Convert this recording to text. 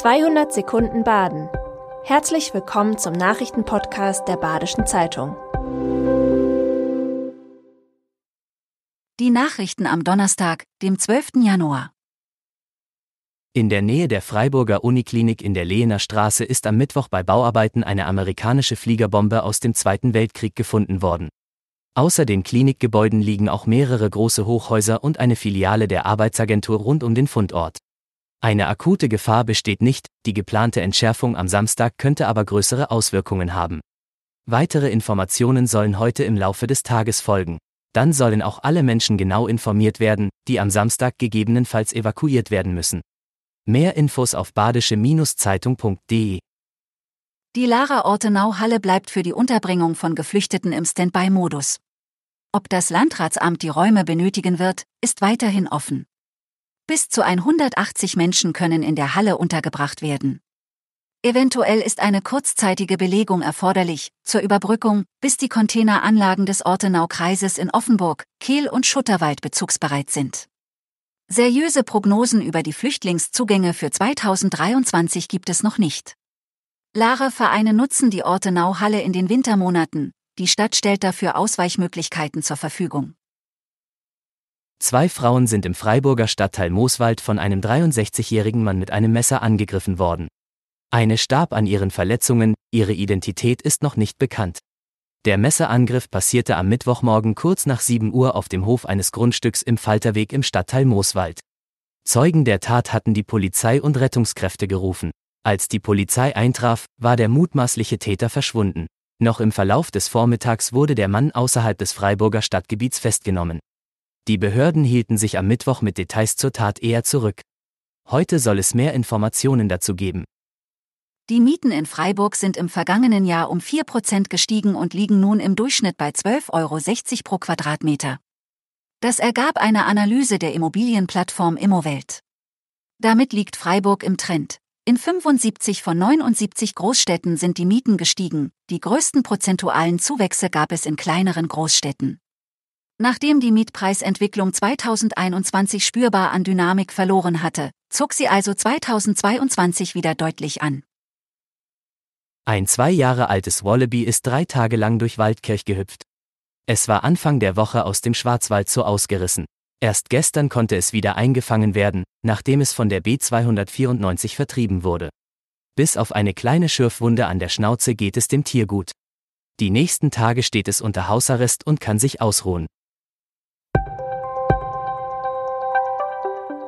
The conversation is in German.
200 Sekunden Baden. Herzlich willkommen zum Nachrichtenpodcast der Badischen Zeitung. Die Nachrichten am Donnerstag, dem 12. Januar. In der Nähe der Freiburger Uniklinik in der Lehener Straße ist am Mittwoch bei Bauarbeiten eine amerikanische Fliegerbombe aus dem Zweiten Weltkrieg gefunden worden. Außer den Klinikgebäuden liegen auch mehrere große Hochhäuser und eine Filiale der Arbeitsagentur rund um den Fundort. Eine akute Gefahr besteht nicht, die geplante Entschärfung am Samstag könnte aber größere Auswirkungen haben. Weitere Informationen sollen heute im Laufe des Tages folgen. Dann sollen auch alle Menschen genau informiert werden, die am Samstag gegebenenfalls evakuiert werden müssen. Mehr Infos auf badische-zeitung.de. Die Lara Ortenau-Halle bleibt für die Unterbringung von Geflüchteten im Standby-Modus. Ob das Landratsamt die Räume benötigen wird, ist weiterhin offen. Bis zu 180 Menschen können in der Halle untergebracht werden. Eventuell ist eine kurzzeitige Belegung erforderlich, zur Überbrückung, bis die Containeranlagen des Ortenau-Kreises in Offenburg, Kehl und Schutterwald bezugsbereit sind. Seriöse Prognosen über die Flüchtlingszugänge für 2023 gibt es noch nicht. Lara-Vereine nutzen die Ortenau-Halle in den Wintermonaten, die Stadt stellt dafür Ausweichmöglichkeiten zur Verfügung. Zwei Frauen sind im Freiburger Stadtteil Mooswald von einem 63-jährigen Mann mit einem Messer angegriffen worden. Eine starb an ihren Verletzungen, ihre Identität ist noch nicht bekannt. Der Messerangriff passierte am Mittwochmorgen kurz nach 7 Uhr auf dem Hof eines Grundstücks im Falterweg im Stadtteil Mooswald. Zeugen der Tat hatten die Polizei und Rettungskräfte gerufen. Als die Polizei eintraf, war der mutmaßliche Täter verschwunden. Noch im Verlauf des Vormittags wurde der Mann außerhalb des Freiburger Stadtgebiets festgenommen. Die Behörden hielten sich am Mittwoch mit Details zur Tat eher zurück. Heute soll es mehr Informationen dazu geben. Die Mieten in Freiburg sind im vergangenen Jahr um 4% gestiegen und liegen nun im Durchschnitt bei 12,60 Euro pro Quadratmeter. Das ergab eine Analyse der Immobilienplattform Immowelt. Damit liegt Freiburg im Trend. In 75 von 79 Großstädten sind die Mieten gestiegen, die größten prozentualen Zuwächse gab es in kleineren Großstädten. Nachdem die Mietpreisentwicklung 2021 spürbar an Dynamik verloren hatte, zog sie also 2022 wieder deutlich an. Ein zwei Jahre altes Wallaby ist drei Tage lang durch Waldkirch gehüpft. Es war Anfang der Woche aus dem Schwarzwald so ausgerissen. Erst gestern konnte es wieder eingefangen werden, nachdem es von der B294 vertrieben wurde. Bis auf eine kleine Schürfwunde an der Schnauze geht es dem Tier gut. Die nächsten Tage steht es unter Hausarrest und kann sich ausruhen.